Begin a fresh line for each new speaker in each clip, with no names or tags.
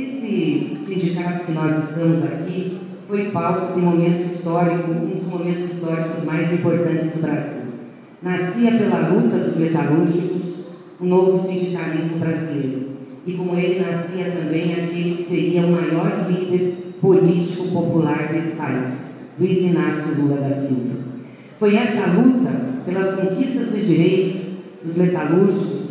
Esse sindicato que nós estamos aqui foi palco de um momento histórico, um dos momentos históricos mais importantes do Brasil. Nascia pela luta dos metalúrgicos o novo sindicalismo brasileiro. E com ele nascia também aquele que seria o maior líder político popular desse país, Luiz Inácio Lula da Silva. Foi essa luta pelas conquistas dos direitos dos metalúrgicos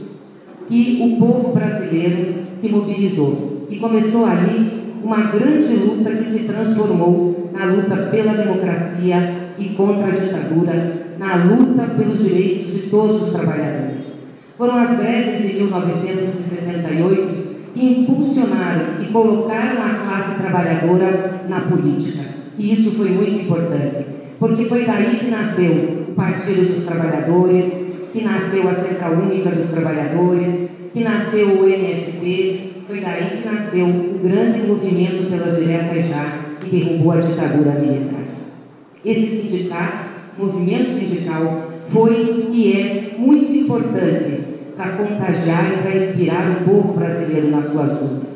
que o povo brasileiro se mobilizou. E começou ali uma grande luta que se transformou na luta pela democracia e contra a ditadura, na luta pelos direitos de todos os trabalhadores. Foram as greves de 1978 que impulsionaram e colocaram a classe trabalhadora na política. E isso foi muito importante, porque foi daí que nasceu o Partido dos Trabalhadores, que nasceu a Central Única dos Trabalhadores, que nasceu o MST, foi daí que nasceu o grande movimento pelas diretas já, que derrubou a ditadura militar. Esse sindicato, movimento sindical, foi e é muito importante para contagiar e para inspirar o povo brasileiro nas suas lutas.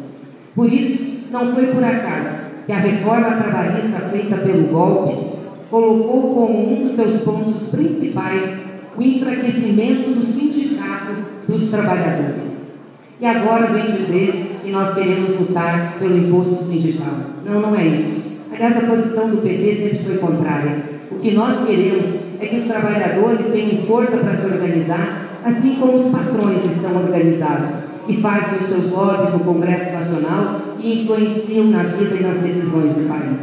Por isso, não foi por acaso que a reforma trabalhista feita pelo golpe colocou como um dos seus pontos principais o enfraquecimento do sindicato dos trabalhadores. E agora vem dizer que nós queremos lutar pelo imposto sindical. Não, não é isso. Aliás, a posição do PT sempre foi contrária. O que nós queremos é que os trabalhadores tenham força para se organizar, assim como os patrões estão organizados e fazem os seus lobbies no Congresso Nacional e influenciam na vida e nas decisões do país.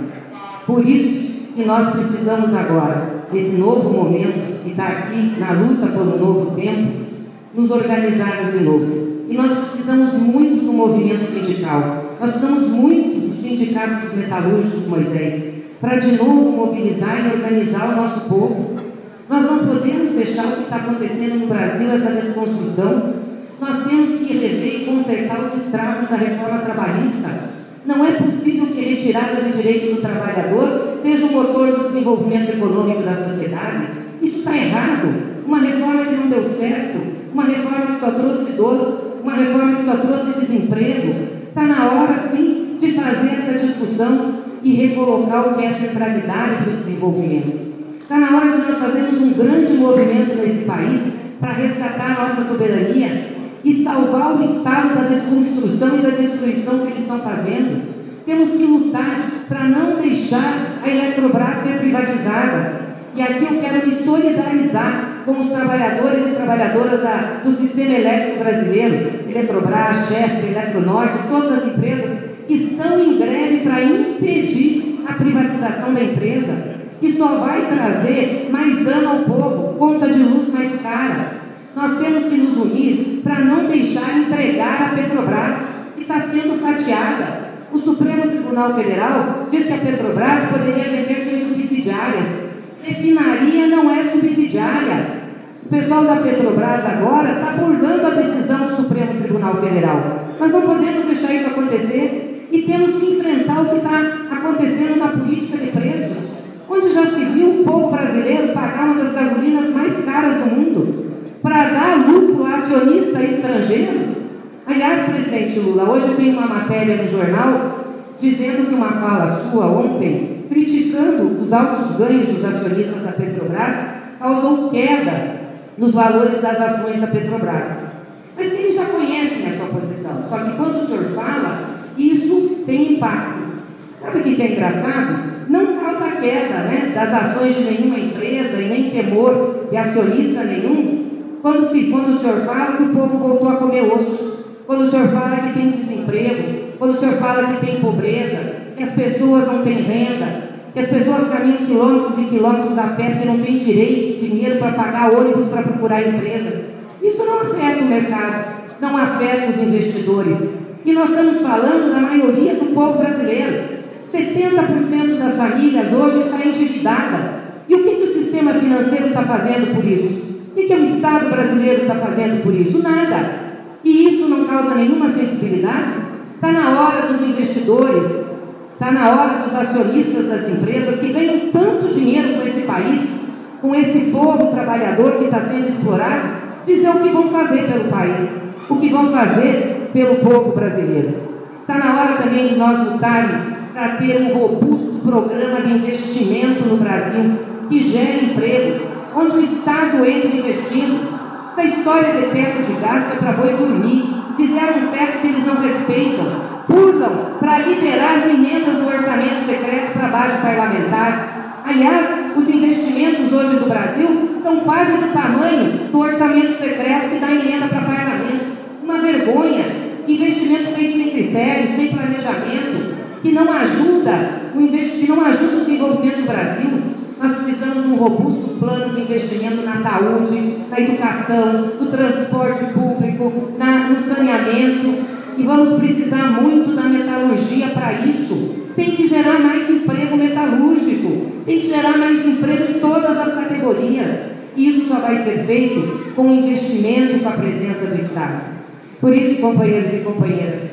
Por isso que nós precisamos agora, nesse novo momento, e está aqui na luta por um novo tempo, nos organizarmos de novo. E nós precisamos muito do movimento sindical. Nós precisamos muito do Sindicato dos Metalúrgicos, Moisés, para de novo mobilizar e organizar o nosso povo. Nós não podemos deixar o que está acontecendo no Brasil, essa desconstrução. Nós temos que rever e consertar os estragos da reforma trabalhista. Não é possível que a retirada de direito do trabalhador seja o motor do desenvolvimento econômico da sociedade. Isso está errado. Uma reforma que não deu certo, uma reforma que só trouxe dor, uma reforma que só trouxe desemprego. Está na hora, sim, de fazer essa discussão e recolocar o que é centralidade para o desenvolvimento. Está na hora de nós fazermos um grande movimento nesse país para resgatar a nossa soberania e salvar o Estado da desconstrução e da destruição que eles estão fazendo. Temos que lutar para não deixar a Eletrobras ser privatizada. E aqui eu quero me solidarizar com os trabalhadores e trabalhadoras da, do sistema elétrico brasileiro, Eletrobras, Chester, Eletronorte, todas as empresas que estão em greve para impedir a privatização da empresa, que só vai trazer mais dano ao povo, conta de luz mais cara. Nós temos que nos unir para não deixar entregar a Petrobras, que está sendo fatiada. O Supremo Tribunal Federal diz que a Petrobras poderia vender suas subsidiárias. Refinaria não é subsidiária. O pessoal da Petrobras agora está burlando a decisão do Supremo Tribunal Federal. Nós não podemos deixar isso acontecer e temos que enfrentar o que está acontecendo na política de preços, onde já se viu o povo brasileiro pagar uma das gasolinas mais caras do mundo para dar lucro a acionista estrangeiro. Aliás, presidente Lula, hoje tem uma matéria no jornal dizendo que uma fala sua ontem, criticando os altos ganhos dos acionistas da Petrobras, causou queda nos valores das ações da Petrobras. Mas eles já conhecem a sua posição, só que quando o senhor fala, isso tem impacto. Sabe o que é engraçado? Não causa queda né, das ações de nenhuma empresa e nem temor de acionista nenhum, quando, se, quando o senhor fala que o povo voltou a comer osso, quando o senhor fala que tem desemprego, quando o senhor fala que tem pobreza, que as pessoas não têm renda, que as pessoas caminham quilômetros e quilômetros a pé porque não têm direito, dinheiro para pagar ônibus para procurar empresa. Isso não afeta o mercado, não afeta os investidores. E nós estamos falando da maioria do povo brasileiro. 70% das famílias hoje está endividada. E o que, que o sistema financeiro está fazendo por isso? O que, que o Estado brasileiro está fazendo por isso? Nada. E isso não causa nenhuma sensibilidade? Está na hora dos investidores, está na hora dos acionistas das empresas que ganham tanto dinheiro com esse país, com esse povo trabalhador que está sendo explorado, dizer o que vão fazer pelo país, o que vão fazer pelo povo brasileiro. Está na hora também de nós lutarmos para ter um robusto programa de investimento no Brasil que gere emprego, onde o Estado entra investindo. Essa história de teto de gasto é para boi dormir. Fizeram um teto que eles não respeitam. Purgam para liberar as emendas do orçamento secreto para a base parlamentar. Aliás, os investimentos hoje do Brasil são quase do tamanho do orçamento secreto que dá emenda para parlamento. Uma vergonha. Investimentos feitos sem critérios, sem planejamento, que não ajuda o, que não ajuda o desenvolvimento do Brasil. Nós precisamos de um robusto plano de investimento na saúde, na educação, no transporte público, na, no saneamento. E vamos precisar muito da metalurgia para isso. Tem que gerar mais emprego metalúrgico, tem que gerar mais emprego em todas as categorias. Isso só vai ser feito com investimento com a presença do Estado. Por isso, companheiros e companheiras,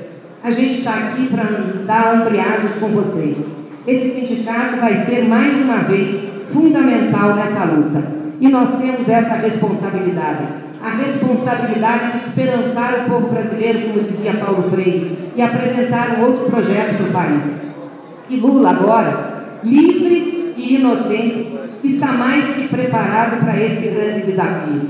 a gente está aqui para dar ombreados com vocês. Esse sindicato vai ser mais uma vez fundamental nessa luta. E nós temos essa responsabilidade. A responsabilidade de esperançar o povo brasileiro, como dizia Paulo Freire, e apresentar um outro projeto para o país. E Lula, agora, livre e inocente, está mais que preparado para esse grande desafio.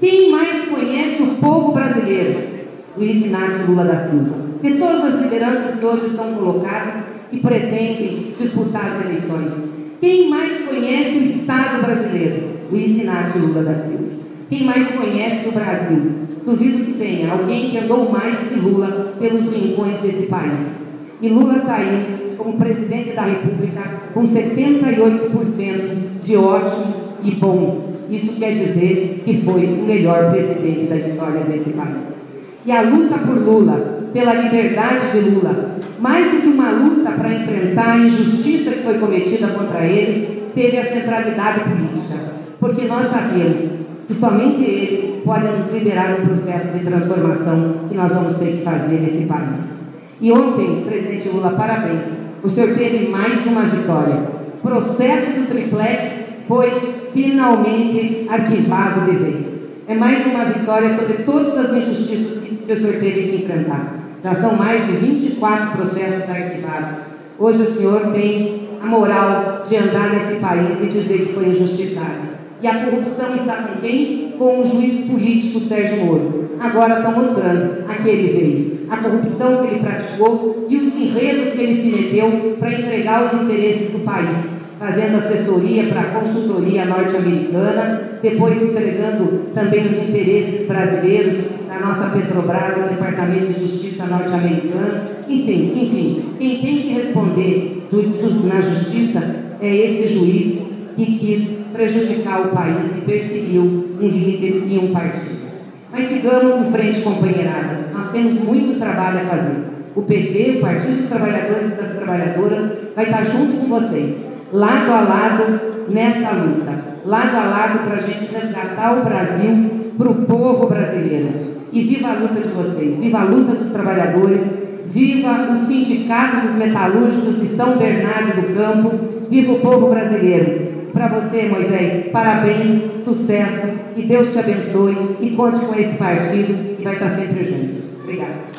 Quem mais conhece o povo brasileiro? Luiz Inácio Lula da Silva. De todas as lideranças que hoje estão colocadas e pretendem disputar as eleições. Quem mais conhece o Estado brasileiro? Luiz Inácio Lula da Silva. Quem mais conhece o Brasil? Duvido que tenha alguém que andou mais que Lula pelos rincões desse país. E Lula saiu como presidente da República com 78% de ótimo e bom. Isso quer dizer que foi o melhor presidente da história desse país. E a luta por Lula, pela liberdade de Lula, mais do que uma luta para enfrentar a injustiça que foi cometida contra ele, teve a centralidade política, porque nós sabemos que somente ele pode nos liderar no processo de transformação que nós vamos ter que fazer nesse país. E ontem, presidente Lula, parabéns, o senhor teve mais uma vitória. O processo do triplex foi finalmente arquivado de vez. É mais uma vitória sobre todas as injustiças que o senhor teve que enfrentar. Já são mais de 24 processos arquivados. Hoje o senhor tem a moral de andar nesse país e dizer que foi injustiçado. E a corrupção está com quem? Com o juiz político Sérgio Moro. Agora estão mostrando a que ele veio. A corrupção que ele praticou e os enredos que ele se meteu para entregar os interesses do país. Fazendo assessoria para a consultoria norte-americana, depois entregando também os interesses brasileiros nossa Petrobras, o Departamento de Justiça norte-americano. Enfim, enfim, quem tem que responder na justiça é esse juiz que quis prejudicar o país e perseguiu um líder e um partido. Mas sigamos em frente, companheirada. Nós temos muito trabalho a fazer. O PT, o Partido dos Trabalhadores e das Trabalhadoras, vai estar junto com vocês, lado a lado, nessa luta. Lado a lado para a gente resgatar o Brasil para o povo brasileiro. E viva a luta de vocês, viva a luta dos trabalhadores, viva o Sindicato dos Metalúrgicos de São Bernardo do Campo, viva o povo brasileiro. Para você, Moisés, parabéns, sucesso, que Deus te abençoe e conte com esse partido que vai estar sempre junto. Obrigada.